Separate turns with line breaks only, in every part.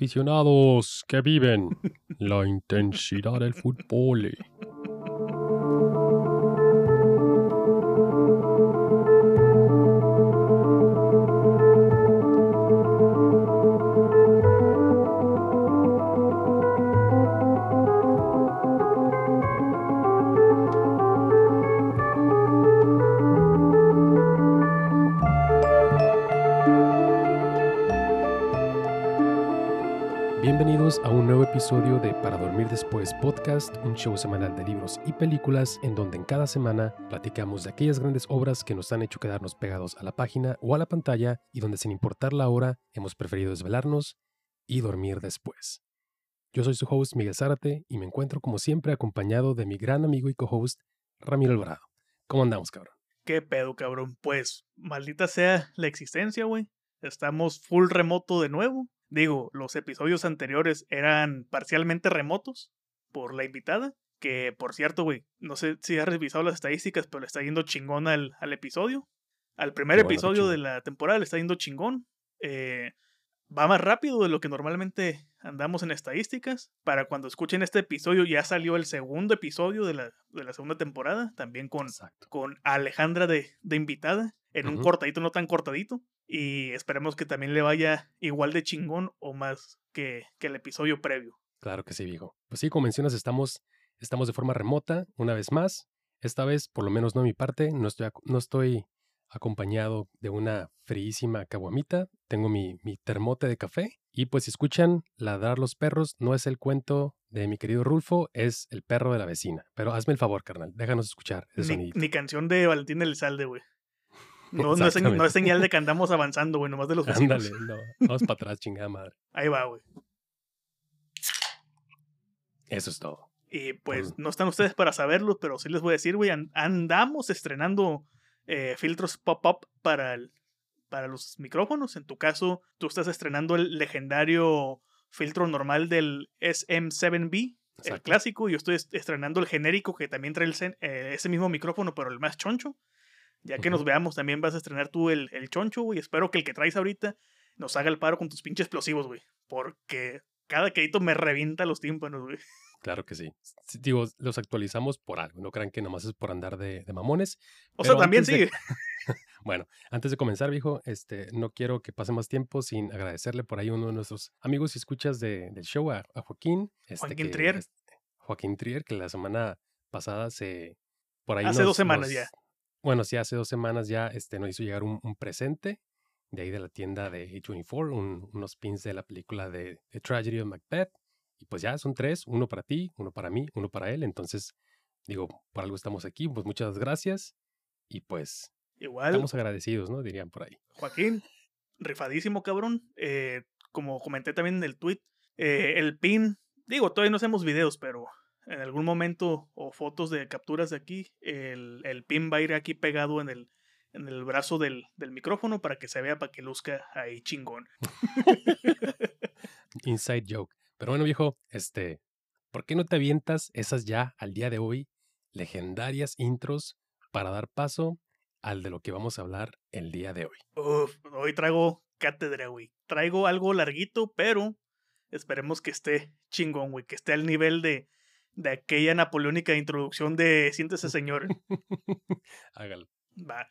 Aficionados que viven la intensidad del fútbol. Episodio de Para Dormir Después Podcast, un show semanal de libros y películas en donde en cada semana platicamos de aquellas grandes obras que nos han hecho quedarnos pegados a la página o a la pantalla y donde sin importar la hora hemos preferido desvelarnos y dormir después. Yo soy su host Miguel Zárate y me encuentro como siempre acompañado de mi gran amigo y co-host Ramiro Alvarado. ¿Cómo andamos, cabrón?
¿Qué pedo, cabrón? Pues, maldita sea la existencia, güey. Estamos full remoto de nuevo. Digo, los episodios anteriores eran parcialmente remotos por la invitada. Que, por cierto, güey, no sé si has revisado las estadísticas, pero le está yendo chingón al, al episodio. Al primer
Qué
episodio de la temporada le está yendo chingón. Eh, va más rápido de lo que normalmente andamos en estadísticas. Para cuando escuchen este episodio ya salió el segundo episodio de la, de la segunda temporada, también con,
Exacto.
con Alejandra de, de invitada, en un cortadito no tan cortadito. Y esperemos que también le vaya igual de chingón o más que, que el episodio previo.
Claro que sí, viejo. Pues sí, como mencionas, estamos, estamos de forma remota una vez más. Esta vez, por lo menos no de mi parte, no estoy, no estoy acompañado de una fríísima caguamita. Tengo mi, mi termote de café. Y pues si escuchan ladrar los perros, no es el cuento de mi querido Rulfo, es el perro de la vecina. Pero hazme el favor, carnal, déjanos escuchar ese
ni canción de Valentín Elizalde, güey. No, no, es, no señal de que andamos avanzando, güey, nomás de los vecinos.
Ándale, no, vamos para atrás, chingada madre.
Ahí va, güey.
Eso es todo.
Y pues
Mm.
no están ustedes para saberlo, pero sí les voy a decir, güey, an- andamos estrenando eh, filtros pop-up para, el- para los micrófonos. En tu caso, tú estás estrenando el legendario filtro normal del SM7B, el clásico, y yo estoy est- estrenando el genérico que también trae el eh, ese mismo micrófono, pero el más choncho. Ya que nos veamos, también vas a estrenar tú el, el choncho, güey. Espero que el que traes ahorita nos haga el paro con tus pinches explosivos, güey. Porque cada quedito me revienta los tímpanos, güey.
Claro que sí. Digo, los actualizamos por algo. No crean que nomás es por andar de, de mamones.
O sea, también
de-
sí.
Bueno, antes de comenzar, viejo, este, no quiero que pase más tiempo sin agradecerle por ahí a uno de nuestros amigos y escuchas de- del show, a, a Joaquín. este,
Joaquín
que-
Trier.
este, Joaquín Trier, que la semana pasada se... Por ahí
Hace
nos-
dos semanas
nos-
ya.
Bueno, sí, hace dos semanas ya este, nos hizo llegar un, un presente de ahí de la tienda de A24, un- unos pins de la película de, de Tragedy of Macbeth. Y pues ya son tres, uno para ti, uno para mí, uno para él. Entonces, digo, por algo estamos aquí, pues muchas gracias. Y pues
Igual,
estamos agradecidos, ¿no? Dirían por ahí.
Joaquín, rifadísimo, cabrón. Eh, como comenté también en el tweet, eh, el pin, digo, todavía no hacemos videos, pero en algún momento o fotos de capturas de aquí, el, el pin va a ir aquí pegado en el, en el brazo del, del micrófono para que se vea, para que luzca ahí chingón.
Inside joke. Pero bueno, viejo, este, ¿por qué no te avientas esas ya al día de hoy legendarias intros para dar paso al de lo que vamos a hablar el día de hoy?
Uf, hoy traigo cátedra, güey. Traigo algo larguito, pero esperemos que esté chingón, güey. Que esté al nivel de, de aquella napoleónica introducción de Siéntese, señor.
Hágalo.
Va.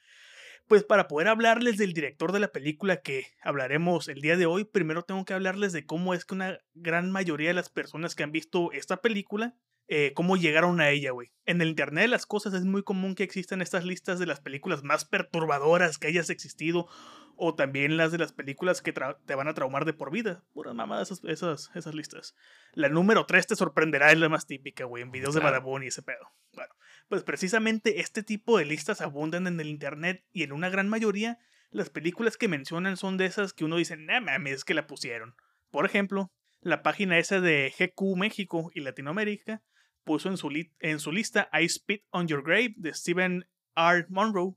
Pues para poder hablarles del director de la película que hablaremos el día de hoy, primero tengo que hablarles de cómo es que una gran mayoría de las personas que han visto esta película, eh, cómo llegaron a ella, güey. En el Internet de las cosas es muy común que existan estas listas de las películas más perturbadoras que hayas existido, o también las de las películas que te van a traumar de por vida. Puras mamadas esas, esas, esas listas. La número 3 te sorprenderá, es la más típica, güey, en videos de. Badabun y ese pedo. Bueno, pues precisamente este tipo de listas abundan en el internet y en una gran mayoría las películas que mencionan son de esas que uno dice, nah mames, es que la pusieron. Por ejemplo, la página esa de GQ México y Latinoamérica puso en su, lista I Spit on Your Grave de Stephen R. Monroe,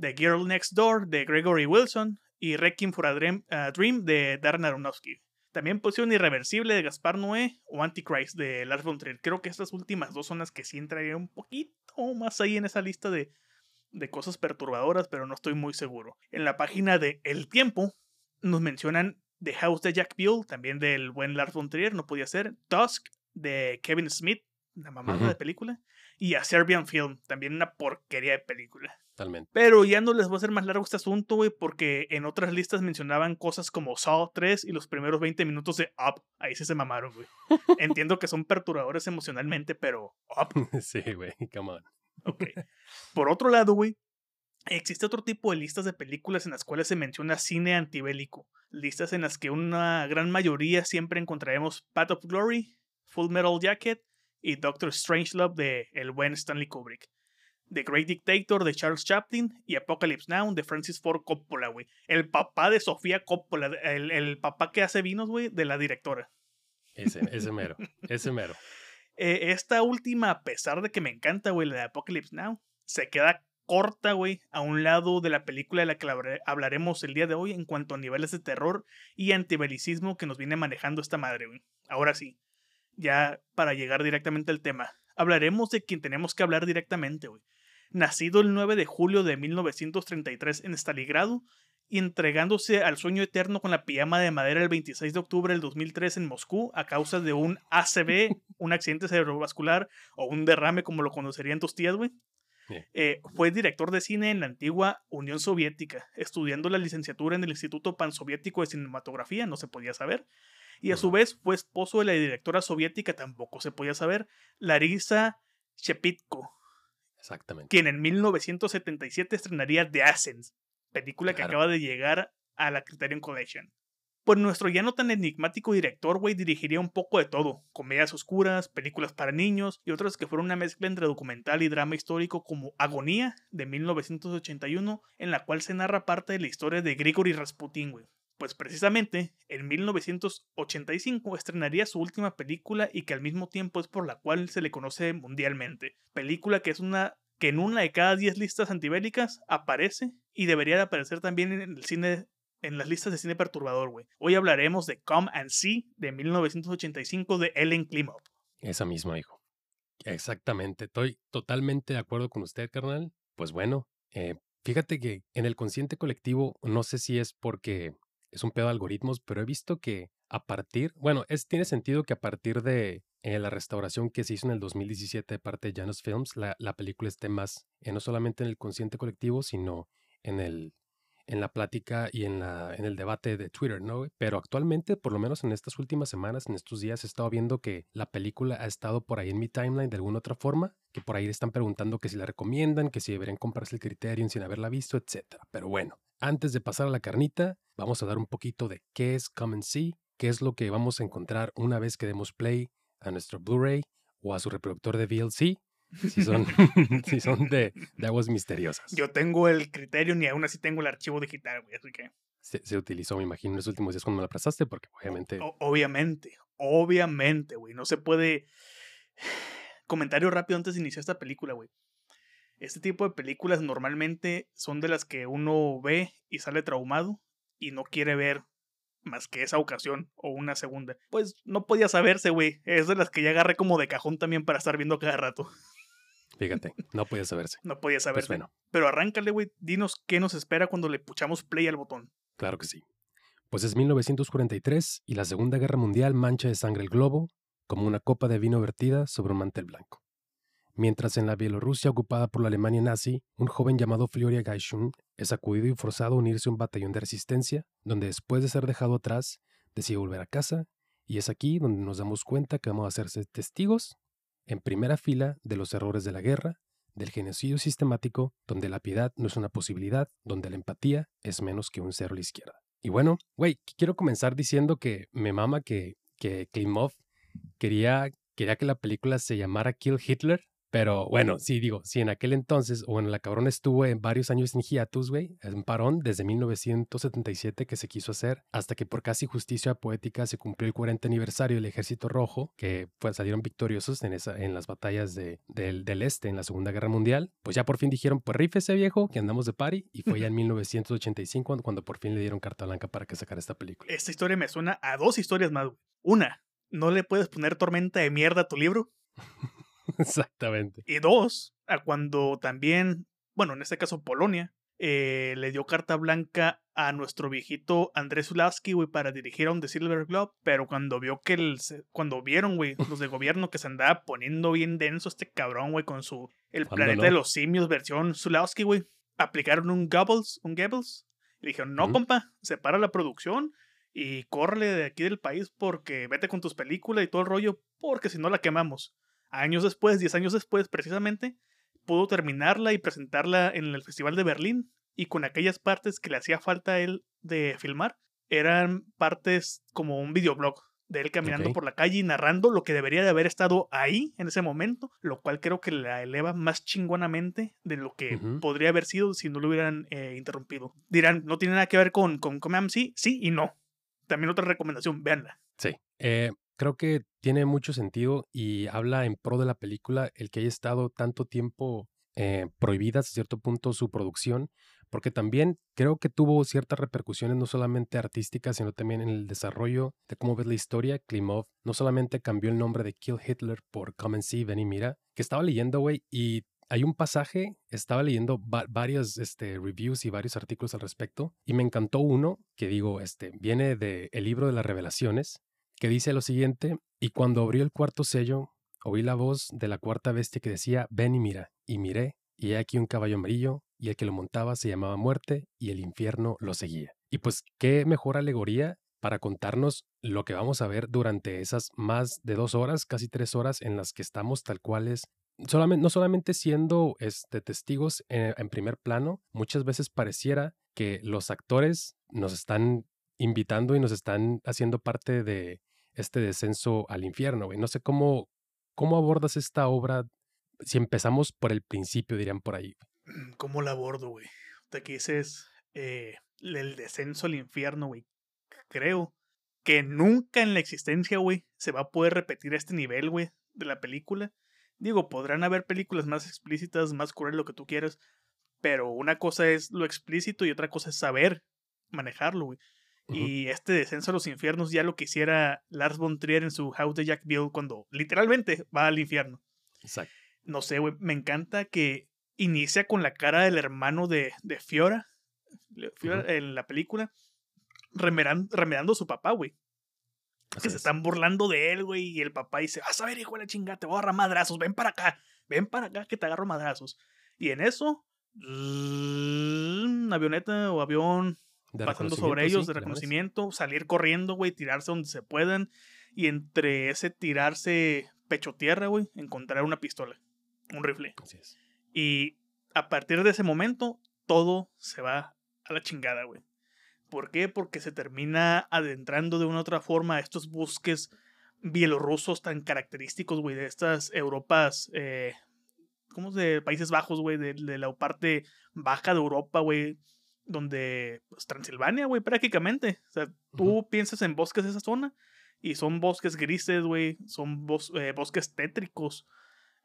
The Girl Next Door de Gregory Wilson y Requiem for a Dream, de Darren Aronofsky. También pusieron Irreversible de Gaspar Noé o Antichrist de Lars von Trier. Creo que estas últimas dos son las que sí entrarían un poquito más ahí en esa lista de, cosas perturbadoras, pero no estoy muy seguro. En la página de El Tiempo nos mencionan The House de Jack Buell, también del buen Lars von Trier, no podía ser. Tusk de Kevin Smith, la mamada de película. Y A Serbian Film, también una porquería de película.
Totalmente.
Pero ya no les voy a hacer más largo este asunto, güey, porque en otras listas mencionaban cosas como Saw 3 y los primeros 20 minutos de Up. Ahí sí se mamaron, güey. Entiendo que son perturbadores emocionalmente, pero Up.
sí, güey, come on.
Ok. Por otro lado, güey, existe otro tipo de listas de películas en las cuales se menciona cine antibélico. Listas en las que una gran mayoría siempre encontraremos Path of Glory, Full Metal Jacket y Doctor Strangelove de el buen Stanley Kubrick. The Great Dictator de Charles Chaplin y Apocalypse Now de Francis Ford Coppola, güey. El papá de Sofía Coppola, el, el papá que hace vinos, güey, de la directora.
Ese, ese mero, ese mero.
Eh, esta última, a pesar de que me encanta, güey, la de Apocalypse Now, se queda corta, güey, a un lado de la película de la que hablaremos el día de hoy en cuanto a niveles de terror y antibelicismo que nos viene manejando esta madre, güey. Ahora sí, ya para llegar directamente al tema, hablaremos de quien tenemos que hablar directamente, güey. Nacido el 9 de julio de 1933 en Stalingrado y entregándose al sueño eterno con la pijama de madera el 26 de octubre del 2003 en Moscú a causa de un ACV, un accidente cerebrovascular o un derrame como lo conocerían tus tías, güey. Eh, fue director de cine en la antigua Unión Soviética, estudiando la licenciatura en el Instituto Pansoviético de Cinematografía, no se podía saber. Y a su vez fue esposo de la directora soviética, tampoco se podía saber, Larisa Shepitko.
Exactamente.
Quien en 1977 estrenaría The Ascent, película que acaba de llegar a la Criterion Collection. Pues nuestro ya no tan enigmático director, güey, dirigiría un poco de todo. Comedias oscuras, películas para niños y otras que fueron una mezcla entre documental y drama histórico como Agonía, de 1981, en la cual se narra parte de la historia de Grigory Rasputin, güey. Pues precisamente, en 1985 estrenaría su última película y que al mismo tiempo es por la cual se le conoce mundialmente. Película que es una que en una de cada 10 listas antibélicas aparece y debería de aparecer también en el cine en las listas de cine perturbador, güey. Hoy hablaremos de Come and See de 1985 de Ellen Klimov.
Esa misma, hijo. Exactamente. Estoy totalmente de acuerdo con usted, carnal. Pues bueno, eh, fíjate que en el consciente colectivo, no sé si es porque es un pedo de algoritmos, pero he visto que a partir, bueno, es, tiene sentido que a partir de eh, la restauración que se hizo en el 2017 de parte de Janus Films, la, la película esté más, eh, no solamente en el consciente colectivo, sino en el en la plática y en, la, en el debate de Twitter, ¿no? Pero actualmente, por lo menos en estas últimas semanas, en estos días, he estado viendo que la película ha estado por ahí en mi timeline de alguna otra forma, que por ahí le están preguntando que si la recomiendan, que si deberían comprarse el Criterion sin haberla visto, etc. Pero bueno, antes de pasar a la carnita, vamos a dar un poquito de qué es Come and See, qué es lo que vamos a encontrar una vez que demos play a nuestro Blu-ray o a su reproductor de VLC si son, si son de, de, aguas misteriosas.
Yo tengo el criterio ni aún así tengo el archivo digital, güey, así que...
Se, se, utilizó, me imagino, en los últimos días cuando me la prestaste, porque obviamente...
obviamente, obviamente, güey, no se puede... Comentario rápido antes de iniciar esta película, güey. Este tipo de películas normalmente son de las que uno ve y sale traumado y no quiere ver más que esa ocasión o una segunda. Pues no podía saberse, güey. Es de las que ya agarré como de cajón también para estar viendo cada rato.
Fíjate, no podía saberse.
No podía saberse. Pues bueno. Pero arráncale, güey. Dinos qué nos espera cuando le puchamos play al botón.
Claro que sí. Pues es 1943 y la Segunda Guerra Mundial mancha de sangre el globo como una copa de vino vertida sobre un mantel blanco. Mientras en la Bielorrusia ocupada por la Alemania nazi, un joven llamado Flioria Gaishun es acudido y forzado a unirse a un batallón de resistencia, donde después de ser dejado atrás, decide volver a casa, y es aquí donde nos damos cuenta que vamos a hacerse testigos en primera fila de los errores de la guerra, del genocidio sistemático, donde la piedad no es una posibilidad, donde la empatía es menos que un cero a la izquierda. Y bueno, güey, quiero comenzar diciendo que me mama que, que Klimov quería, quería que la película se llamara Kill Hitler, pero bueno, sí, digo, si en aquel entonces, bueno, la cabrón estuvo en varios años en hiatus, güey, en parón desde 1977 que se quiso hacer, hasta que por casi justicia poética se cumplió el 40 aniversario del Ejército Rojo, que pues, salieron victoriosos en, esa, en las batallas de, del, del Este en la Segunda Guerra Mundial. Pues ya por fin dijeron, pues ese viejo, que andamos de party, y fue ya en 1985 cuando, cuando por fin le dieron carta blanca para que sacara esta película.
Esta historia me suena a dos historias más. Una, ¿no le puedes poner tormenta de mierda a tu libro?
Exactamente.
Y dos, a cuando también, bueno, en este caso Polonia, eh, le dio carta blanca a nuestro viejito Andrés Zulawski, güey, para dirigir a un The Silver Globe, pero cuando vio que el, cuando vieron, güey, los de gobierno que se andaba poniendo bien denso este cabrón, güey, con su El planeta de los simios versión Zulawski, güey, aplicaron un Goebbels, un Goebbels, y dijeron, no, compa, separa la producción y córrele de aquí del país porque vete con tus películas y todo el rollo, porque si no la quemamos. Años después, 10 años después, precisamente, pudo terminarla y presentarla en el Festival de Berlín y con aquellas partes que le hacía falta a él de filmar, eran partes como un videoblog de él caminando por la calle y narrando lo que debería de haber estado ahí en ese momento, lo cual creo que la eleva más chingonamente de lo que podría haber sido si no lo hubieran eh, interrumpido. Dirán, no tiene nada que ver con, con sí, sí y no. También otra recomendación, véanla.
Sí. Eh, creo que tiene mucho sentido y habla en pro de la película el que haya estado tanto tiempo eh, prohibida hasta cierto punto su producción, porque también creo que tuvo ciertas repercusiones no solamente artísticas, sino también en el desarrollo de cómo ves la historia. Klimov no solamente cambió el nombre de Kill Hitler por Come and See, ven y mira, que estaba leyendo, güey, y hay un pasaje, estaba leyendo varios este, reviews y varios artículos al respecto, y me encantó uno que digo, este, viene del el libro de las revelaciones, que dice lo siguiente, y cuando abrió el cuarto sello, oí la voz de la cuarta bestia que decía, ven y mira, y miré, y he aquí un caballo amarillo, y el que lo montaba se llamaba muerte, y el infierno lo seguía. Y pues, qué mejor alegoría para contarnos lo que vamos a ver durante esas más de dos horas, casi tres horas en las que estamos tal cuales, solamente, no solamente siendo este, testigos en, en primer plano, muchas veces pareciera que los actores nos están invitando y nos están haciendo parte de este descenso al infierno, güey. No sé cómo, cómo abordas esta obra si empezamos por el principio, dirían por ahí.
Mm, ¿Cómo la abordo, güey? Te dices eh, el descenso al infierno, güey. Creo que nunca en la existencia, güey, se va a poder repetir este nivel, güey, de la película. Digo, podrán haber películas más explícitas, más cruel, lo que tú quieras, pero una cosa es lo explícito y otra cosa es saber manejarlo, güey. Y este descenso a los infiernos ya lo quisiera Lars von Trier en su House de Jack Bill cuando literalmente va al infierno.
Exacto.
No sé, güey, me encanta que inicia con la cara del hermano de, de Fiora, Fiora en la película, remedando, a su papá, güey. Que se están burlando de él, güey, y el papá dice, vas a ver, hijo de la chingada, te voy a agarrar madrazos, ven para acá, ven para acá que te agarro madrazos. Y en eso, avioneta o avión pasando sobre ellos de reconocimiento, salir corriendo, güey, tirarse donde se puedan. Y entre ese tirarse pecho tierra, güey, encontrar una pistola, un rifle. Y a partir de ese momento, todo se va a la chingada, güey. ¿Por qué? Porque se termina adentrando de una u otra forma a estos bosques bielorrusos tan característicos, güey, de estas Europas, eh, ¿cómo de Países Bajos, güey, de, de, la parte baja de Europa, güey, donde, pues, Transilvania, güey, prácticamente. O sea, tú piensas en bosques de esa zona y son bosques grises, güey, son eh, bosques tétricos.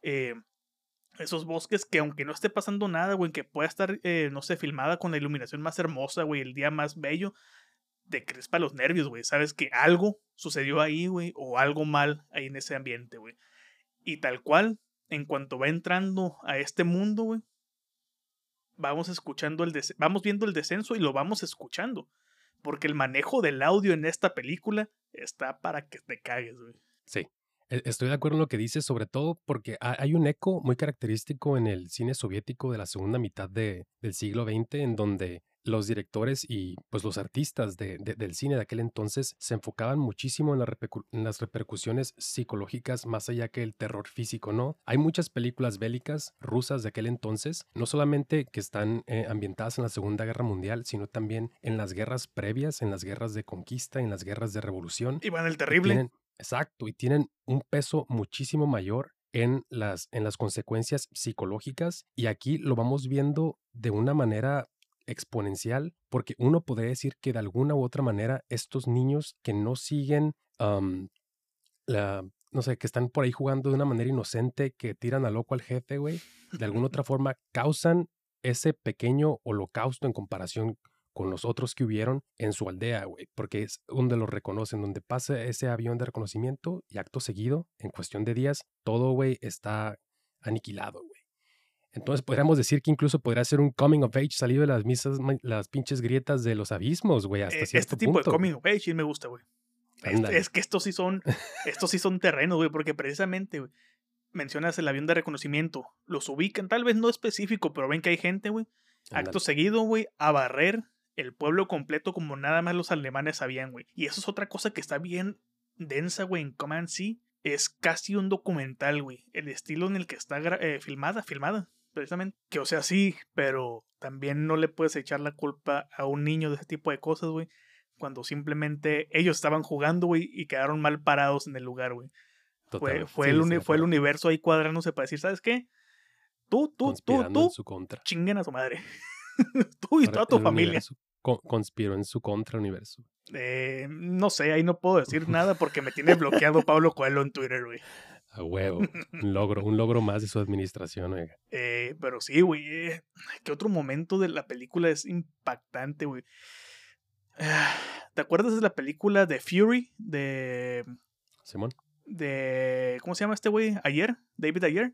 Eh, esos bosques que aunque no esté pasando nada, güey, que pueda estar, eh, no sé, filmada con la iluminación más hermosa, güey, el día más bello, te crespa los nervios, güey. Sabes que algo sucedió ahí, güey, o algo mal ahí en ese ambiente, güey. Y tal cual, en cuanto va entrando a este mundo, güey, vamos escuchando el vamos viendo el descenso y lo vamos escuchando. Porque el manejo del audio en esta película está para que te cagues, güey.
Sí. E, estoy de acuerdo en lo que dices, sobre todo porque hay un eco muy característico en el cine soviético de la segunda mitad de, del siglo XX, en donde los directores y pues los artistas de, del cine de aquel entonces se enfocaban muchísimo en, las repercusiones psicológicas más allá que el terror físico, ¿no? Hay muchas películas bélicas rusas de aquel entonces, no solamente que están eh, ambientadas en la Segunda Guerra Mundial, sino también en las guerras previas, en las guerras de conquista, en las guerras de revolución.
Y van el terrible.
exacto, y tienen un peso muchísimo mayor en las, en las consecuencias psicológicas y aquí lo vamos viendo de una manera exponencial, porque uno podría decir que de alguna u otra manera estos niños que no siguen la, no sé, que están por ahí jugando de una manera inocente, que tiran a loco al jefe, güey, de alguna otra forma causan ese pequeño holocausto en comparación con los otros que hubieron en su aldea, güey, porque es donde los reconocen, donde pasa ese avión de reconocimiento y acto seguido, en cuestión de días, todo, güey, está aniquilado, güey. Entonces podríamos decir que incluso podría ser un coming of age salido de las misas, las pinches grietas de los abismos, güey, hasta
Eh,
cierto
este tipo
punto.
de coming of age sí me gusta, güey. Es,
Ándale.
es que estos sí son, estos sí son terrenos, güey, porque precisamente, güey, mencionas el avión de reconocimiento, los ubican, tal vez no específico, pero ven que hay gente, güey, acto seguido, güey, a barrer el pueblo completo como nada más los alemanes sabían, güey. Y eso es otra cosa que está bien densa, güey, en Command Sea. Es casi un documental, güey. El estilo en el que está eh, filmada, filmada, precisamente. Que o sea, sí, pero también no le puedes echar la culpa a un niño de ese tipo de cosas, güey. Cuando simplemente ellos estaban jugando, güey, y quedaron mal parados en el lugar, güey. Fue, fue,
Sí,
el
de
fue el universo ahí cuadrándose para decir, ¿sabes qué? Tú, tú, tú, tú,
en su contra.
chinguen a su madre. tú y
Ahora,
toda tu familia.
co- conspiró en su contra universo.
Eh, no sé, ahí no puedo decir nada porque me tiene bloqueado Pablo Coelho en Twitter, güey.
A huevo. Un logro, un logro más de su administración, oiga.
Eh, pero sí, güey. eh, ¿Qué otro momento de la película es impactante, güey? Ah, ¿Te acuerdas de la película de Fury? De.
Simón.
de ¿Cómo se llama este güey? ¿Ayer? ¿David Ayer?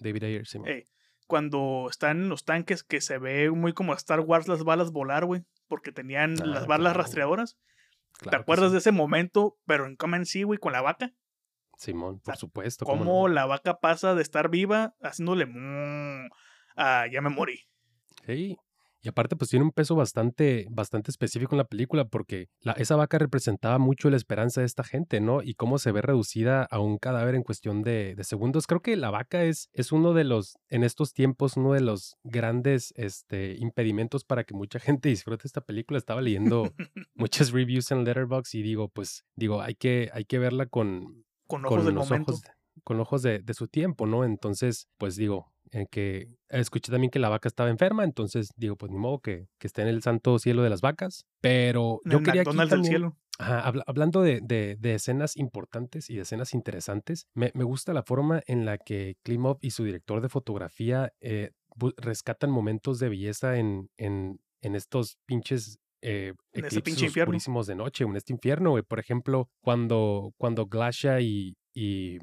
David Ayer, Simón.
Eh, cuando están en los tanques que se ve muy como a Star Wars las balas volar, güey. Porque tenían
Ah,
las balas
claro.
rastreadoras.
Claro
¿Te acuerdas
sí.
de ese momento? Pero en Command Sea, güey, con la vaca.
Simón, por
sea,
supuesto. ¿cómo
cómo
no?
la vaca pasa de estar viva haciéndole "Mm", a ya me morí.
Sí. Y aparte, pues tiene un peso bastante, bastante específico en la película porque la, esa vaca representaba mucho la esperanza de esta gente, ¿no? Y cómo se ve reducida a un cadáver en cuestión de, de segundos. Creo que la vaca es, es uno de los, en estos tiempos, uno de los grandes este, impedimentos para que mucha gente disfrute esta película. Estaba leyendo muchas reviews en Letterboxd y digo, pues, digo, hay que, hay que verla con,
Con ojos
con
del
los
momento.
ojos con ojos de, de su tiempo, ¿no? Entonces, pues digo, en que escuché también que la vaca estaba enferma, entonces digo, pues ni modo que, que esté en el santo cielo de las vacas. Pero yo quería aquí
McDonald's del
también-
cielo.
Ajá, hablando de, de- de escenas importantes y de escenas interesantes, me, me gusta la forma en la que Klimov y su director de fotografía eh, rescatan momentos de belleza en, en, en estos pinches eh,
En ese pinche infierno.
oscurísimos de noche, en este infierno, güey. Por ejemplo, cuando, cuando Glasha y, y,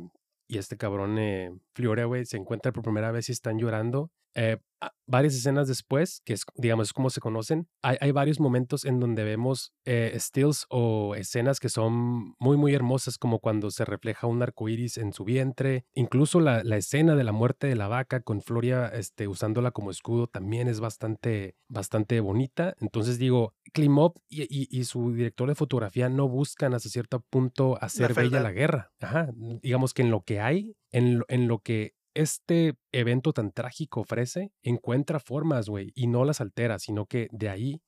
y este cabrón eh, Flioria, güey, se encuentran por primera vez y están llorando. Eh, varias escenas después, que es, digamos, es como se conocen, hay, hay varios momentos en donde vemos eh, stills o escenas que son muy, muy hermosas, como cuando se refleja un arco iris en su vientre. Incluso la, la escena de la muerte de la vaca con Floria este, usándola como escudo también es bastante, bastante bonita. Entonces digo, Klimov y, y- y su director de fotografía no buscan hasta cierto punto hacer bella la guerra. Ajá. Digamos que en lo que hay, en lo, en lo que este evento tan trágico ofrece, encuentra formas, güey, y no las altera, sino que de ahí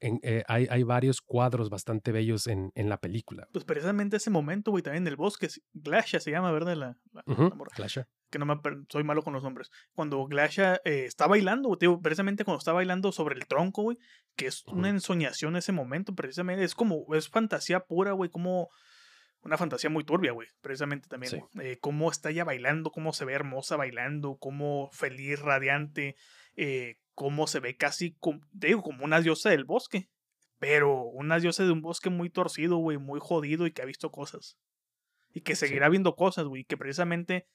en- eh, hay, hay varios cuadros bastante bellos en, en la película.
Pues precisamente ese momento, güey, también del bosque. Glasha se llama, ¿verdad? La, la- morra.
Clasha.
que no me soy malo con los nombres. Cuando Glasha eh, está bailando, güey, te digo, precisamente cuando está bailando sobre el tronco, güey, que es una ensoñación ese momento, precisamente, es como, es fantasía pura, güey, como una fantasía muy turbia, güey, precisamente también.
Sí.
Eh, cómo está ella bailando, cómo se ve hermosa bailando, cómo feliz, radiante, eh, cómo se ve casi, como, te digo, como una diosa del bosque. Pero una diosa de un bosque muy torcido, güey, muy jodido y que ha visto cosas. Y que
Sí.
seguirá viendo cosas, güey, que precisamente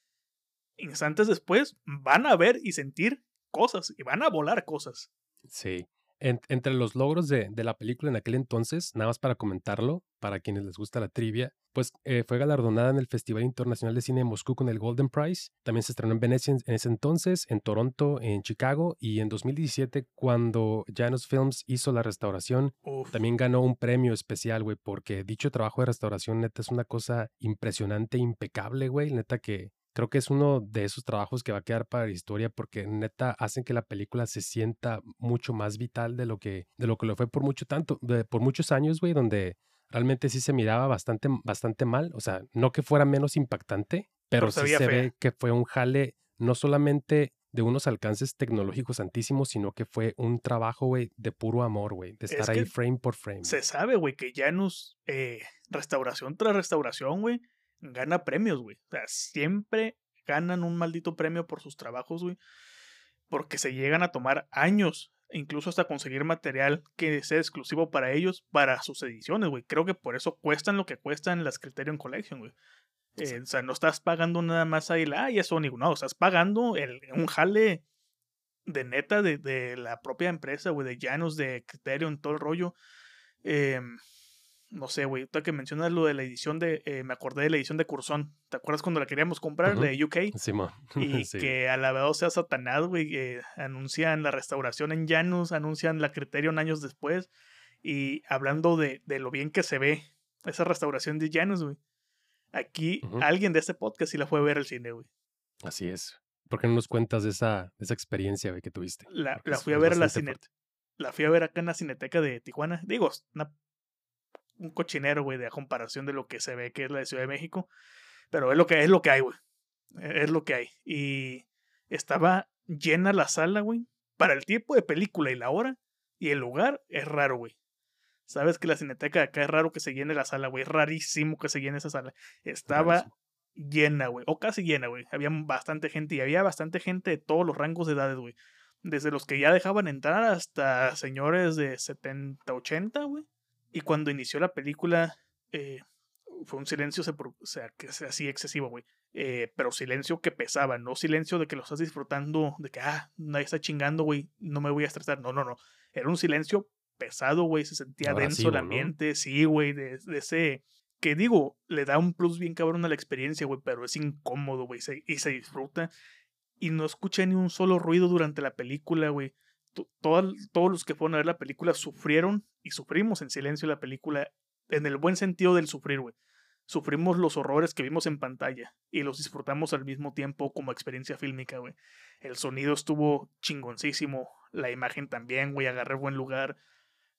instantes después van a ver y sentir cosas y van a volar cosas.
Sí. En- entre los logros de, de la película en aquel entonces, nada más para comentarlo, para quienes les gusta la trivia, pues eh, fue galardonada en el Festival Internacional de Cine de Moscú con el Golden Prize. También se estrenó en Venecia en, en ese entonces, en Toronto, en Chicago y en 2017 cuando Janus Films hizo la restauración,
Uf.
también ganó un premio especial, güey, porque dicho trabajo de restauración neta es una cosa impresionante, impecable, güey, neta que creo que es uno de esos trabajos que va a quedar para la historia porque neta hacen que la película se sienta mucho más vital de lo que de lo que lo fue por mucho tanto de- por muchos años, güey, donde realmente sí se miraba bastante bastante mal, o sea, no que fuera menos impactante, pero,
Pero
sí se
fea.
ve que fue un jale no solamente de unos alcances tecnológicos santísimos, sino que fue un trabajo, güey, de puro amor, güey, de
Es
estar ahí
que
frame por frame.
Se sabe, güey, que Janus, eh, restauración tras restauración, güey, gana premios, güey. O sea, siempre ganan un maldito premio por sus trabajos, güey. Porque se llegan a tomar años, incluso hasta conseguir material que sea exclusivo para ellos, para sus ediciones, güey. Creo que por eso cuestan lo que cuestan las Criterion Collection, güey. Eh, o sea, no estás pagando nada más ahí, la, ah, ya Sonic, no, estás pagando el, un jale de neta, de, de la propia empresa, güey, de Janus, de Criterion, todo el rollo. Eh, no sé, güey, tú que mencionas lo de la edición de, eh, me acordé de la edición de Curzón. ¿Te acuerdas cuando la queríamos comprar, de UK?
Sí,
y
sí.
que alabado sea Satanás, güey, eh, anuncian la restauración en Janus, anuncian la Criterion años después. Y hablando de, de lo bien que se ve esa restauración de Janus, güey. Aquí alguien de este podcast sí la fue a ver al cine, güey.
Así es. ¿Por qué no nos cuentas de esa, esa experiencia, güey, que tuviste?
La, la fui a ver a la cine. La fui a ver acá en la Cineteca de Tijuana. Digo, una un cochinero, güey, de comparación de lo que se ve que es la de Ciudad de México. Pero es lo que, es lo que hay, güey. E, es lo que hay. Y estaba llena la sala, güey. Para el tipo de película y la hora y el lugar es raro, güey. Sabes que la cineteca de acá es raro que se llene la sala, güey. Es rarísimo que se llene esa sala. Estaba llena, güey. O casi llena, güey. Había bastante gente y había bastante gente de todos los rangos de edades, güey. Desde los que ya dejaban entrar hasta señores de 70, 80, güey. Y cuando inició la película, eh, fue un silencio, o sea, que sea así excesivo, güey. Eh, pero silencio que pesaba, no silencio de que lo estás disfrutando, de que, ah, nadie está chingando, güey, no me voy a estresar. No, no, no. Era un silencio pesado, güey, se sentía denso el ambiente, sí, güey, de, ese, que digo, le da un plus bien cabrón a la experiencia, güey, pero es incómodo, güey, y se disfruta. Y no escuché ni un solo ruido durante la película, güey todos los que fueron a ver la película sufrieron y sufrimos en silencio la película en el buen sentido del sufrir, güey. Sufrimos los horrores que vimos en pantalla y los disfrutamos al mismo tiempo como experiencia fílmica, güey. El sonido estuvo chingoncísimo, la imagen también, güey, agarré buen lugar.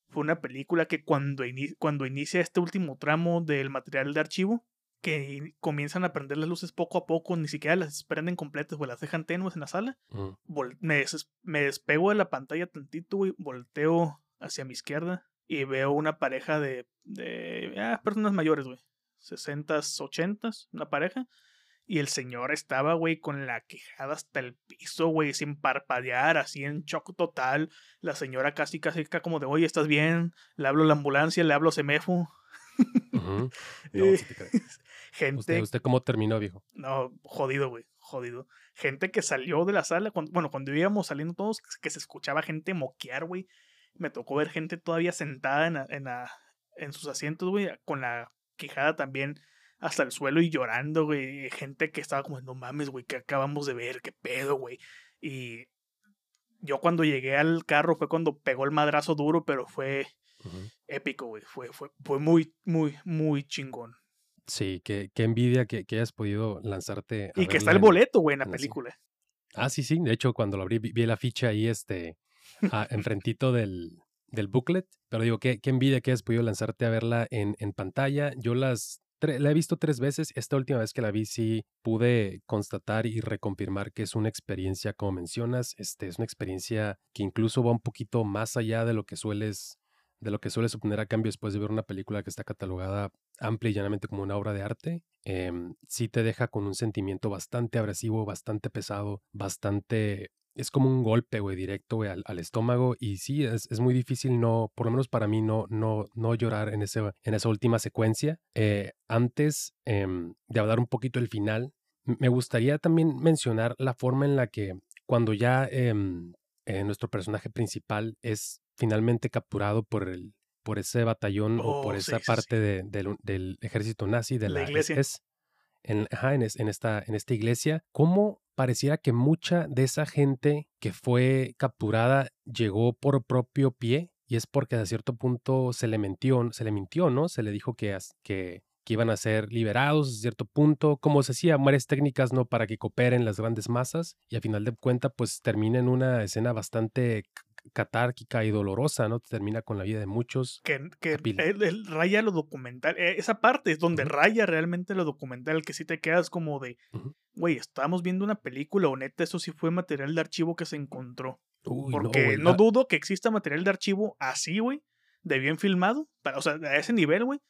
Fue una película que cuando, cuando inicia este último tramo del material de archivo, que comienzan a prender las luces poco a poco, ni siquiera las prenden completas, güey, las dejan tenues en la sala. me, me, despego de la pantalla tantito, güey, volteo hacia mi izquierda y veo una pareja de, de ah, personas mayores, güey, 60, 80, una pareja. Y el señor estaba, güey, con la quejada hasta el piso, güey, sin parpadear, así en shock total. La señora casi, casi como de, oye, ¿estás bien? Le hablo a la ambulancia, le hablo a
Gente. ¿Usted, cómo terminó, viejo?
No, jodido, güey, jodido. Gente que salió de la sala, bueno, cuando íbamos saliendo todos, que se escuchaba gente moquear, güey. Me tocó ver gente todavía sentada en, en, en sus asientos, güey, con la quejada también hasta el suelo y llorando, güey. Gente que estaba como, no mames, güey, que acabamos de ver, qué pedo, güey. Y yo cuando llegué al carro fue cuando pegó el madrazo duro, pero fue épico, güey. Fue, fue, fue muy, muy, muy chingón.
Sí, qué, qué envidia que, que, hayas podido lanzarte.
y que está el boleto, güey, en la película.
Ah, sí, sí. De hecho, cuando lo abrí, vi, la ficha ahí, este, enfrentito del, del booklet. Pero digo, qué, qué envidia que hayas podido lanzarte a verla en, en pantalla. Yo las la he visto tres veces. Esta última vez que la vi sí pude constatar y reconfirmar que es una experiencia, como mencionas, este, es una experiencia que incluso va un poquito más allá de lo que sueles de lo que suele suponer a cambio después de ver una película que está catalogada amplia y llanamente como una obra de arte, eh, sí te deja con un sentimiento bastante abrasivo, bastante pesado, bastante... Es como un golpe, directo, güey, al, estómago. Y sí, es, es, muy difícil no, por lo menos para mí, no, no, no llorar en, ese, en esa última secuencia. Eh, antes em, de hablar un poquito del final, me gustaría también mencionar la forma en la que cuando ya em, eh, nuestro personaje principal es finalmente capturado por el por ese batallón o por oh, esa parte De, del, ejército nazi de la,
iglesia.
en, en, esta, en esta iglesia, ¿cómo pareciera que mucha de esa gente que fue capturada llegó por propio pie? Y es porque a cierto punto se le mintió, se le mintió, ¿no? Se le dijo que, que, que iban a ser liberados a cierto punto, como se hacía, varias técnicas, ¿no? Para que cooperen las grandes masas y a final de cuentas, pues termina en una escena bastante catárquica y dolorosa, ¿no? Termina con la vida de muchos.
Que, raya lo documental. E, esa parte es donde raya realmente lo documental, que si te quedas como de, güey, estamos viendo una película o neta, eso sí fue material de archivo que se encontró. Porque no, dudo que exista material de archivo así, güey, de bien filmado, para, o sea, a ese nivel, güey,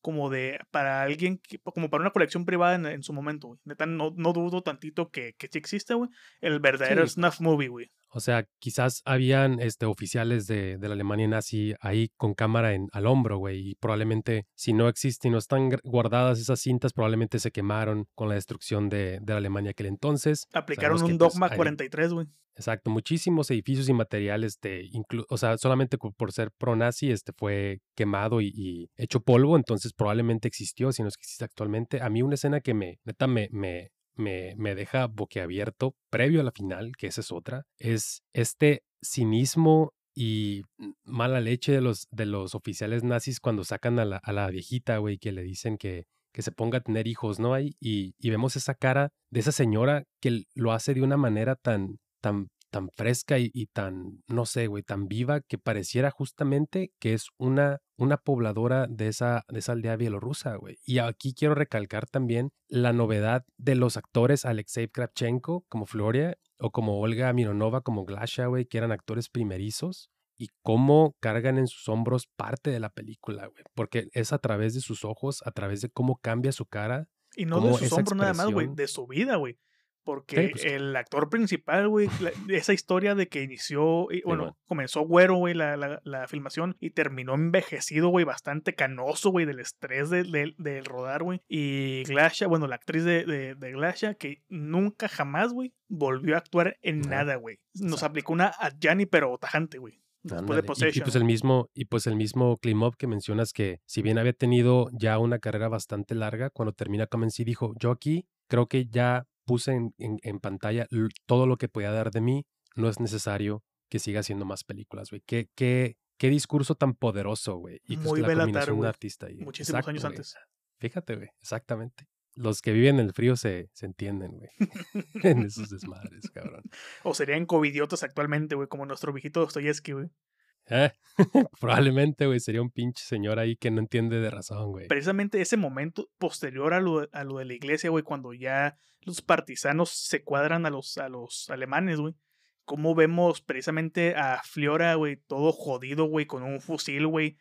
como de, para alguien, como para una colección privada en, su momento, güey. Neta, no, no dudo tantito que, que sí existe, güey. El verdadero Snuff Movie, güey.
O sea, quizás habían este, oficiales de, de la Alemania nazi ahí con cámara en, al hombro, güey, y probablemente si no existen, no están guardadas esas cintas, probablemente se quemaron con la destrucción de, de la Alemania aquel entonces.
Aplicaron un dogma 43, güey.
Exacto, muchísimos edificios y materiales, de o sea, solamente por ser pro-nazi, este fue quemado y, hecho polvo, entonces probablemente existió, si no es que existe actualmente. A mí una escena que me, neta, me, me, me, me deja boquiabierto previo a la final, que esa es otra, es este cinismo y mala leche de los, de los oficiales nazis cuando sacan a la, a la viejita, güey, que le dicen que, que se ponga a tener hijos, ¿no? hay y, y vemos esa cara de esa señora que lo hace de una manera tan, tan tan fresca y, tan, no sé, güey, tan viva que pareciera justamente que es una, una pobladora de esa, de esa aldea bielorrusa, güey. Y aquí quiero recalcar también la novedad de los actores Alexei Kravchenko como Floria o como Olga Mironova como Glasha, güey, que eran actores primerizos y cómo cargan en sus hombros parte de la película, güey. Porque es a través de sus ojos, a través de cómo cambia su cara.
Y no de sus hombros nada más, güey, de su vida, güey. Porque pues el actor principal, güey, esa historia de que inició, bueno, comenzó güero, güey, la, la, filmación y terminó envejecido, güey, bastante canoso, güey, del estrés del de, rodar, güey. Y Glasha, bueno, la actriz de, de, Glasha, que nunca jamás, güey, volvió a actuar en nada, güey. Nos aplicó una a Gianni, pero tajante, güey. Después
de y, y, pues el mismo, y pues el mismo Klimov que mencionas que si bien había tenido ya una carrera bastante larga, cuando termina Comencí dijo, yo aquí creo que ya puse en, en, pantalla todo lo que podía dar de mí, no es necesario que siga haciendo más películas, güey. ¿Qué, qué, qué discurso tan poderoso, güey.
Y Muy la combinación de artista. Y, Muchísimos años antes.
Fíjate, güey, exactamente. Los que viven en el frío se, se entienden, güey. en esos desmadres, cabrón.
O serían covidiotas actualmente, güey, como nuestro viejito Dostoyevsky, güey.
Eh, probablemente, güey, sería un pinche señor ahí que no entiende de razón, güey.
Precisamente ese momento posterior a lo, a lo de la iglesia, güey, cuando ya los partisanos se cuadran a los, a los alemanes, güey. Cómo vemos precisamente a Fliora, güey, todo jodido, güey, con un fusil, güey,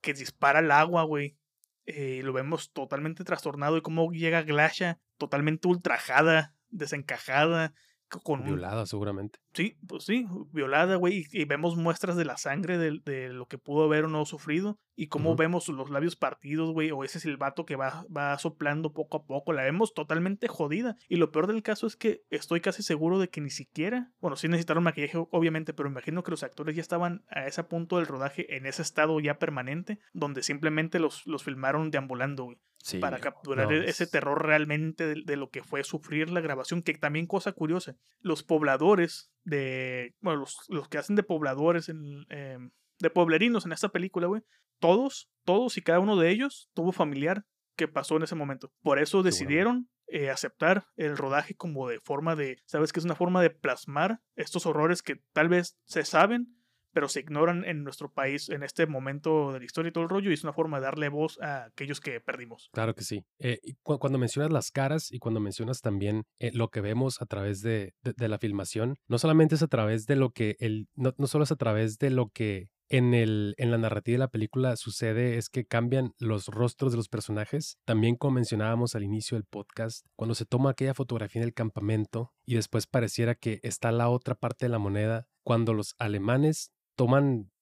que dispara al agua, güey. Eh, lo vemos totalmente trastornado y cómo llega Glasha totalmente ultrajada, desencajada, con
violada seguramente.
Sí, pues sí, violada, güey, y, vemos muestras de la sangre de, de, lo que pudo haber o no sufrido, y cómo vemos los labios partidos, güey, o ese silbato que va, va soplando poco a poco, la vemos totalmente jodida, y lo peor del caso es que estoy casi seguro de que ni siquiera, bueno, sí necesitaron maquillaje, obviamente, pero imagino que los actores ya estaban a ese punto del rodaje, en ese estado ya permanente, donde simplemente los, los filmaron deambulando, güey para capturar e-, ese terror realmente de, lo que fue sufrir la grabación, que también cosa curiosa, los pobladores de, bueno, los, los que hacen de pobladores, en, em, de pueblerinos en esta película, güey, todos, todos y cada uno de ellos tuvo familiar que pasó en ese momento. Por eso decidieron eh, aceptar el rodaje como de forma de, sabes que es una forma de plasmar estos horrores que tal vez se saben, pero se ignoran en nuestro país en este momento de la historia y todo el rollo, y es una forma de darle voz a aquellos que perdimos.
Claro que sí. Eh, cuando mencionas las caras y cuando mencionas también eh, lo que vemos a través de, de, la filmación, no solamente es a través de lo que el, no, no solo es a través de lo que en, el, en la narrativa de la película sucede es que cambian los rostros de los personajes. También como mencionábamos al inicio del podcast, cuando se toma aquella fotografía en el campamento y después pareciera que está la otra parte de la moneda, cuando los alemanes toman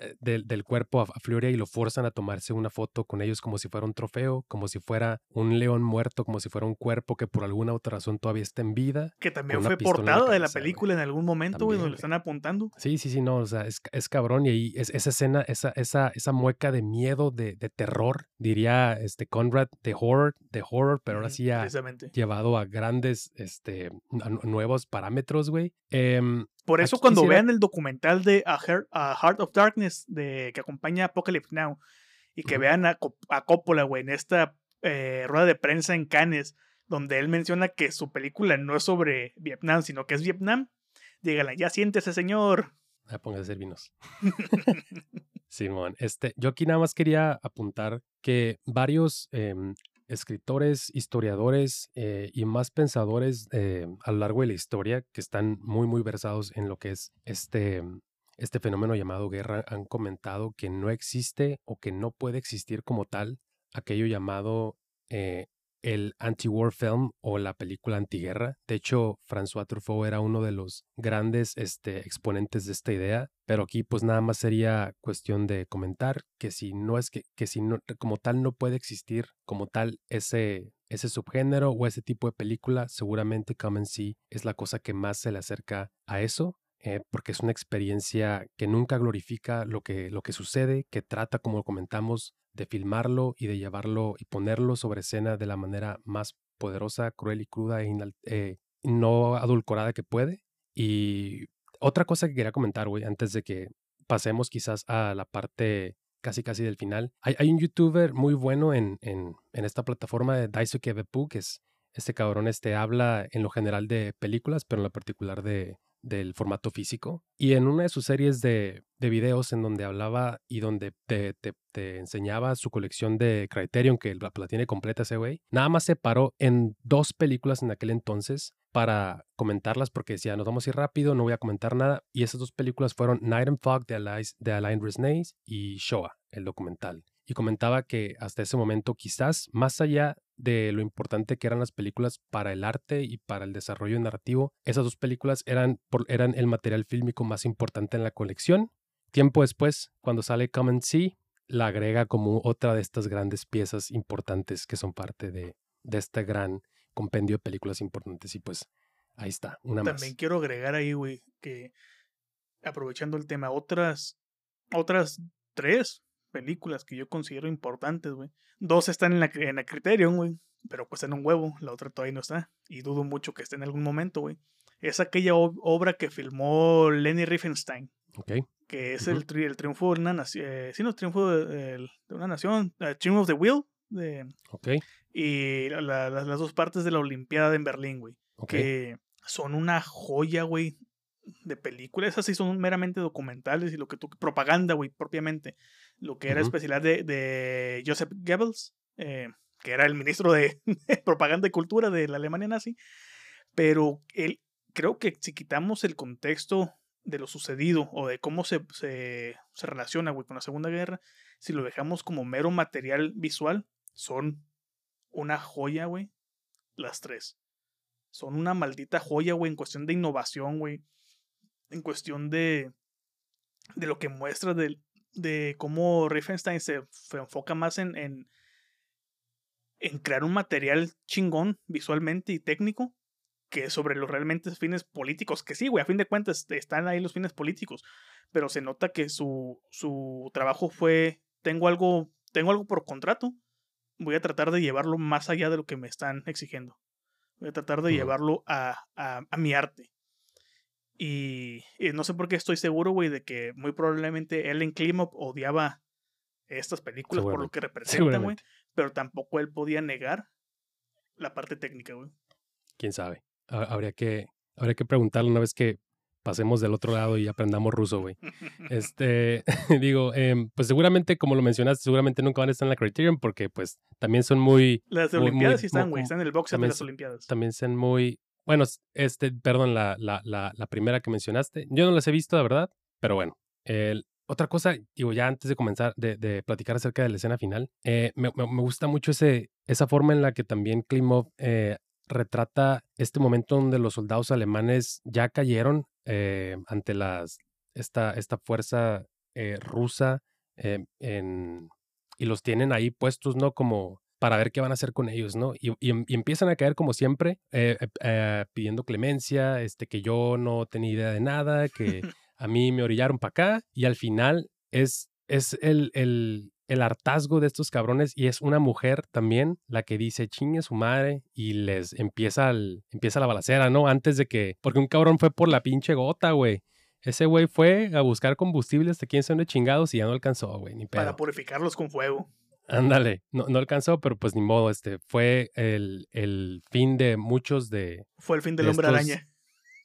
eh, del, del, cuerpo a, Floria y lo forzan a tomarse una foto con ellos como si fuera un trofeo, como si fuera un león muerto, como si fuera un cuerpo que por alguna otra razón todavía está en vida.
Que también fue portada de la película en algún momento, güey, donde lo están apuntando.
Sí, sí, sí, no, o sea, es, es cabrón y ahí es, esa escena, esa, esa, esa mueca de miedo, de, de terror, diría este Conrad, de horror, de horror, pero ahora sí ya llevado a grandes, este, nuevos parámetros, güey. Eh,
por eso cuando vean el documental de a Heart, of Darkness de, que acompaña Apocalypse Now y que vean a, Coppola, güey, en esta eh, rueda de prensa en Cannes, donde él menciona que su película no es sobre Vietnam, sino que es Vietnam, dígale, ya siéntese, señor.
Ah, póngase a hacer vinos. Simón, este, yo aquí nada más quería apuntar que varios em, escritores, historiadores eh, y más pensadores eh, a lo largo de la historia que están muy, muy versados en lo que es este, este fenómeno llamado guerra han comentado que no existe o que no puede existir como tal aquello llamado eh, el anti-war film o la película antiguerra. De hecho, François Truffaut era uno de los grandes este, exponentes de esta idea, pero aquí pues nada más sería cuestión de comentar que si no es que, que si no, como tal no puede existir como tal ese, ese subgénero o ese tipo de película, seguramente Come and See es la cosa que más se le acerca a eso. Eh, porque es una experiencia que nunca glorifica lo que, lo que sucede, que trata, como comentamos, de filmarlo y de llevarlo y ponerlo sobre escena de la manera más poderosa, cruel y cruda e eh, no adulcorada que puede. Y otra cosa que quería comentar, güey, antes de que pasemos quizás a la parte casi casi del final. Hay, un youtuber muy bueno en, en, en esta plataforma de Daisuke Beppu, que es este cabrón, este habla en lo general de películas, pero en lo particular de, del formato físico. Y en una de sus series de, de videos en donde hablaba y donde te, te, enseñaba su colección de Criterion, que la, la tiene completa ese güey, nada más se paró en dos películas en aquel entonces para comentarlas porque decía, nos vamos a ir rápido, no voy a comentar nada. Y esas dos películas fueron Night and Fog de Alain, de Alain Resnais y Shoah, el documental. Y comentaba que hasta ese momento quizás más allá de lo importante que eran las películas para el arte y para el desarrollo narrativo, esas dos películas eran, eran el material fílmico más importante en la colección. Tiempo después, cuando sale Come and See, la agrega como otra de estas grandes piezas importantes que son parte de, de este gran compendio de películas importantes. Y pues ahí está, una
más. También quiero agregar ahí, güey, que aprovechando el tema, otras, otras tres películas que yo considero importantes, güey. Dos están en la, en la Criterion, güey, pero cuestan un huevo, la otra todavía no está. Y dudo mucho que esté en algún momento, güey. Es aquella obra que filmó Lenny Riefenstein.
Ok.
Que es el, el, triunfo de una nación. Eh, sí, no, el triunfo de, una nación. Uh, Triumph of the Wheel. De,
ok.
Y las dos partes de la Olimpiada en Berlín, güey. Que son una joya, güey de películas, esas sí son meramente documentales y lo que tú, propaganda, güey, propiamente. Lo que era especialidad de, de, Joseph Goebbels, eh, que era el ministro de, propaganda y cultura de la Alemania nazi. Pero él, creo que si quitamos el contexto de lo sucedido o de cómo se, se, se relaciona, güey, con la Segunda Guerra, si lo dejamos como mero material visual, son una joya, güey, las tres. Son una maldita joya, güey, en cuestión de innovación, güey en cuestión de, de lo que muestra de, de cómo Riefenstein se, enfoca más en, en, en, crear un material chingón visualmente y técnico que sobre los realmente fines políticos, que sí, güey, a fin de cuentas están ahí los fines políticos, pero se nota que su, su trabajo fue, tengo algo, tengo algo por contrato, voy a tratar de llevarlo más allá de lo que me están exigiendo. Voy a tratar de llevarlo a, a, a mi arte. Y, no sé por qué estoy seguro, güey, de que muy probablemente Ellen Klimov odiaba estas películas por lo que representan, güey. Pero tampoco él podía negar la parte técnica, güey.
Quién sabe. Habría que, habría que preguntarle una vez que pasemos del otro lado y aprendamos ruso, güey. Este, digo, em, pues seguramente, como lo mencionaste, seguramente nunca van a estar en la Criterion porque, pues, también son muy.
Las Olimpiadas sí están, güey, están en el box de las Olimpiadas.
También son muy, bueno, este, perdón, la, la, la, la, primera que mencionaste. Yo no las he visto, de verdad, pero bueno. otra cosa, digo, ya antes de comenzar, de, de platicar acerca de la escena final, eh, me, me, gusta mucho ese, esa forma en la que también Klimov eh, retrata este momento donde los soldados alemanes ya cayeron eh, ante las, esta, esta fuerza rusa en, y los tienen ahí puestos, ¿no? Como para ver qué van a hacer con ellos, ¿no? Y, empiezan a caer como siempre, eh, eh, eh, pidiendo clemencia, este, que yo no tenía idea de nada, que a mí me orillaron para acá, y al final es, es el, el, el, hartazgo de estos cabrones, y es una mujer también la que dice, chingue su madre, y les empieza, el, empieza la balacera, ¿no? Antes de que, porque un cabrón fue por la pinche gota, güey. Ese güey fue a buscar combustible hasta quién son de chingados y ya no alcanzó, güey, ni pedo.
Para purificarlos con fuego.
Ándale, no, no alcanzó, pero pues ni modo, este fue el, el fin de muchos de...
Fue el fin del hombre araña.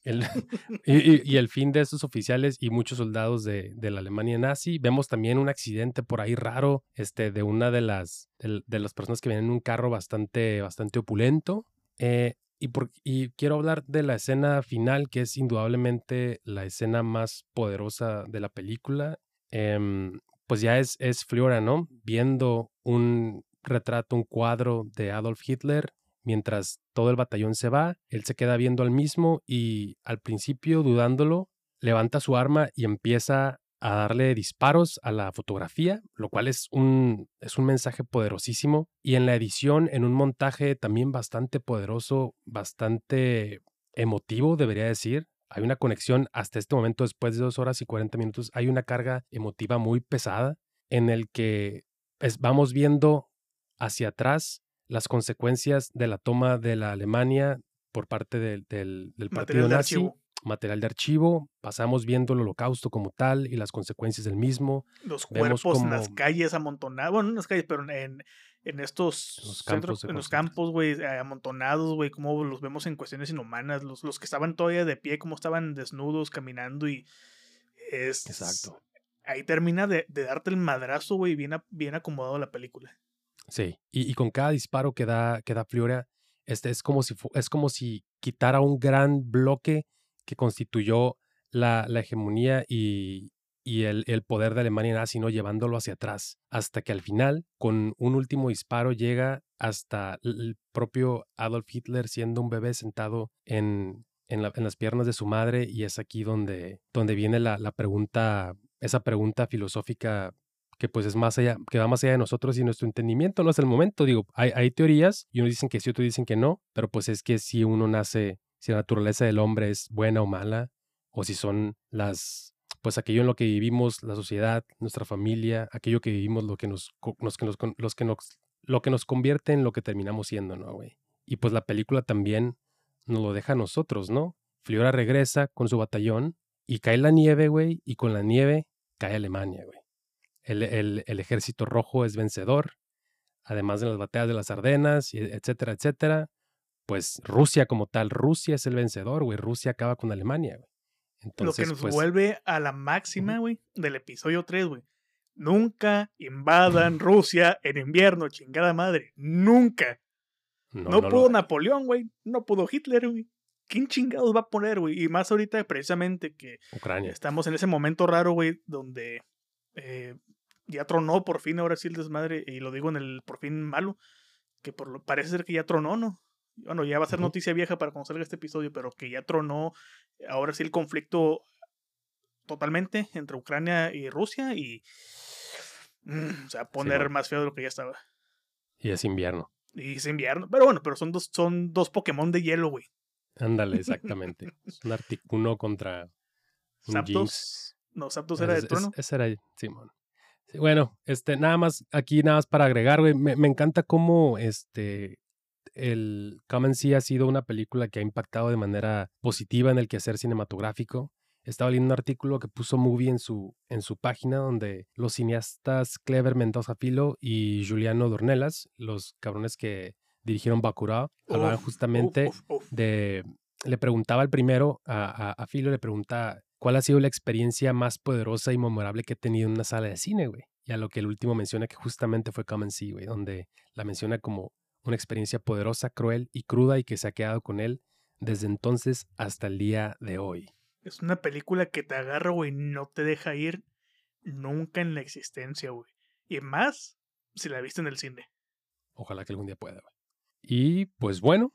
El, y, y, el fin de estos oficiales y muchos soldados de, de, la Alemania nazi. Vemos también un accidente por ahí raro este, de una de las, de, de las personas que vienen en un carro bastante, bastante opulento. Eh, y, por, y quiero hablar de la escena final, que es indudablemente la escena más poderosa de la película. Eh, pues ya es, es Flora, ¿no? Viendo un, retrato, un cuadro de Adolf Hitler. Mientras todo el batallón se va, él se queda viendo al mismo y al principio dudándolo, levanta su arma y empieza a darle disparos a la fotografía, lo cual es un, es un mensaje poderosísimo. Y en la edición, en un montaje también bastante poderoso, bastante emotivo, debería decir. Hay una conexión hasta este momento, después de dos horas y 40 minutos, hay una carga emotiva muy pesada en el que vamos viendo hacia atrás las consecuencias de la toma de la Alemania por parte del, del, partido nazi material de archivo, pasamos viendo el holocausto como tal y las consecuencias del mismo.
Los cuerpos en las calles amontonados, bueno, no en las calles, pero en, en estos los campos, en los campos, güey, amontonados, güey, como los vemos en cuestiones inhumanas, los, los que estaban todavía de pie, como estaban desnudos, caminando y es... Exacto. Ahí termina de, de darte el madrazo, güey, bien, bien acomodado la película.
Sí, y, y, con cada disparo que da, que da Flora, este es como si es como si quitara un gran bloque que constituyó la, la hegemonía y, y el, el, poder de Alemania nazi, ¿no? llevándolo hacia atrás, hasta que al final, con un último disparo, llega hasta el propio Adolf Hitler siendo un bebé sentado en, en, las piernas de su madre, y es aquí donde, donde viene la, la, pregunta, esa pregunta filosófica que pues es más allá, que va más allá de nosotros y nuestro entendimiento, no es el momento, digo, hay, hay teorías, y unos dicen que sí, otros dicen que no, pero pues es que si uno nace si la naturaleza del hombre es buena o mala, o si son las, pues aquello en lo que vivimos, la sociedad, nuestra familia, aquello que vivimos, lo que nos, que nos, los que nos, lo que nos convierte en lo que terminamos siendo, ¿no, güey? Y pues la película también nos lo deja a nosotros, ¿no? Fliora regresa con su batallón y cae la nieve, güey, y con la nieve cae Alemania, güey. El, el, el, ejército rojo es vencedor, además de las batallas de las Ardenas, etcétera, etcétera pues Rusia como tal, Rusia es el vencedor, güey. Rusia acaba con Alemania, güey.
Entonces, Lo que nos pues vuelve a la máxima, güey, del episodio 3, güey. Nunca invadan Rusia en invierno, chingada madre. Nunca. No, pudo Napoleón, güey. No pudo Hitler, güey. ¿Quién chingados va a poner, güey? Y más ahorita, precisamente, que
Ucrania.
estamos en ese momento raro, güey, donde eh, ya tronó por fin, ahora sí el desmadre, y lo digo en el por fin malo, que por lo, parece ser que ya tronó, ¿no? Bueno, ya va a ser noticia vieja para cuando salga este episodio, pero que ya tronó ahora sí el conflicto totalmente entre Ucrania y Rusia y mm, o sea, poner más feo de lo que ya estaba.
Y es invierno.
Y es invierno, pero bueno, pero son dos, son dos Pokémon de hielo, güey.
Ándale, exactamente. es un Articuno contra un
Zapdos. No, Zapdos era de trono.
Ese era Simón. bueno, este, nada más, aquí nada más para agregar, güey, me, me encanta cómo este el Come ha sido una película que ha impactado de manera positiva en el quehacer cinematográfico. Estaba leyendo un artículo que puso Movie en su, en su página donde los cineastas Clever Mendoza Filo y Juliano Dornelas, los cabrones que dirigieron Bacurau, hablaban justamente de... Le preguntaba al primero, a, a, Filo le pregunta cuál ha sido la experiencia más poderosa y memorable que ha tenido en una sala de cine, güey. Y a lo que el último menciona que justamente fue Come güey, donde la menciona como una experiencia poderosa, cruel y cruda y que se ha quedado con él desde entonces hasta el día de hoy.
Es una película que te agarra, güey, no te deja ir nunca en la existencia, güey. Y más si la viste en el cine.
Ojalá que algún día pueda, güey. Y pues bueno,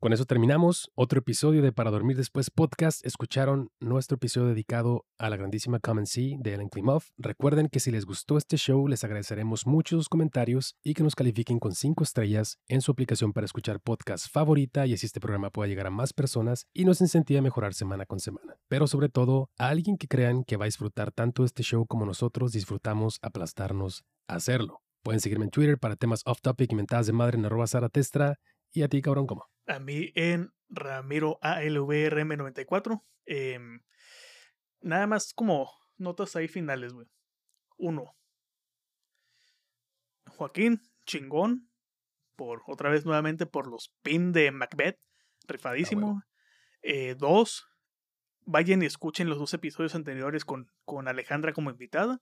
con eso terminamos otro episodio de Para Dormir Después podcast. Escucharon nuestro episodio dedicado a la grandísima Common Sea de Ellen Klimov. Recuerden que si les gustó este show, les agradeceremos mucho sus comentarios y que nos califiquen con 5 estrellas en su aplicación para escuchar podcast favorita y así este programa pueda llegar a más personas y nos incentive a mejorar semana con semana. Pero sobre todo, a alguien que crean que va a disfrutar tanto este show como nosotros disfrutamos aplastarnos a hacerlo. Pueden seguirme en Twitter para temas off topic y mentadas de madre en arroba zaratestra. Y a ti, cabrón, ¿cómo?
A mí en Ramiro ALVRM94. Em, nada más como notas ahí finales, güey. Uno. Joaquín, chingón. Por otra vez nuevamente por los pin de Macbeth. Rifadísimo. eh, dos. Vayan y escuchen los dos episodios anteriores con, con Alejandra como invitada.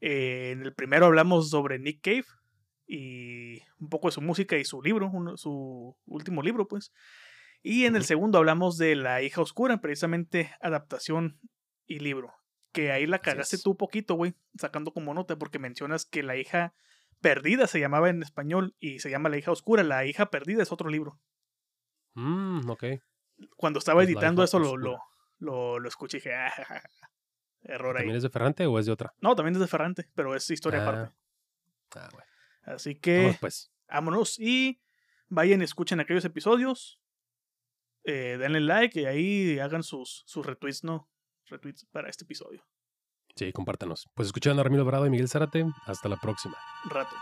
Eh, en el primero hablamos sobre Nick Cave, y un poco de su música y su libro, su último libro, pues. Y en el segundo hablamos de La hija oscura, precisamente adaptación y libro. Que ahí la cagaste tú un poquito, güey, sacando como nota, porque mencionas que la hija Perdida se llamaba en español y se llama La hija oscura. La hija perdida es otro libro.
Mm, ok.
Cuando estaba
Pues
editando eso lo, lo, lo, lo escuché y dije, "Ah, ja, ja, ja". error ahí.
¿También es de Ferrante o es de otra?
No, también es de Ferrante, pero es historia
Ah,
aparte.
Ah, bueno.
Así que
Vámonos, pues.
vámonos y vayan escuchen aquellos episodios. Eh, denle like y ahí hagan sus, sus retweets, ¿no? Retweets para este episodio.
Sí, compártanos. Pues escucharon a Ramiro Alvarado y Miguel Zárate. Hasta la próxima.
Rato.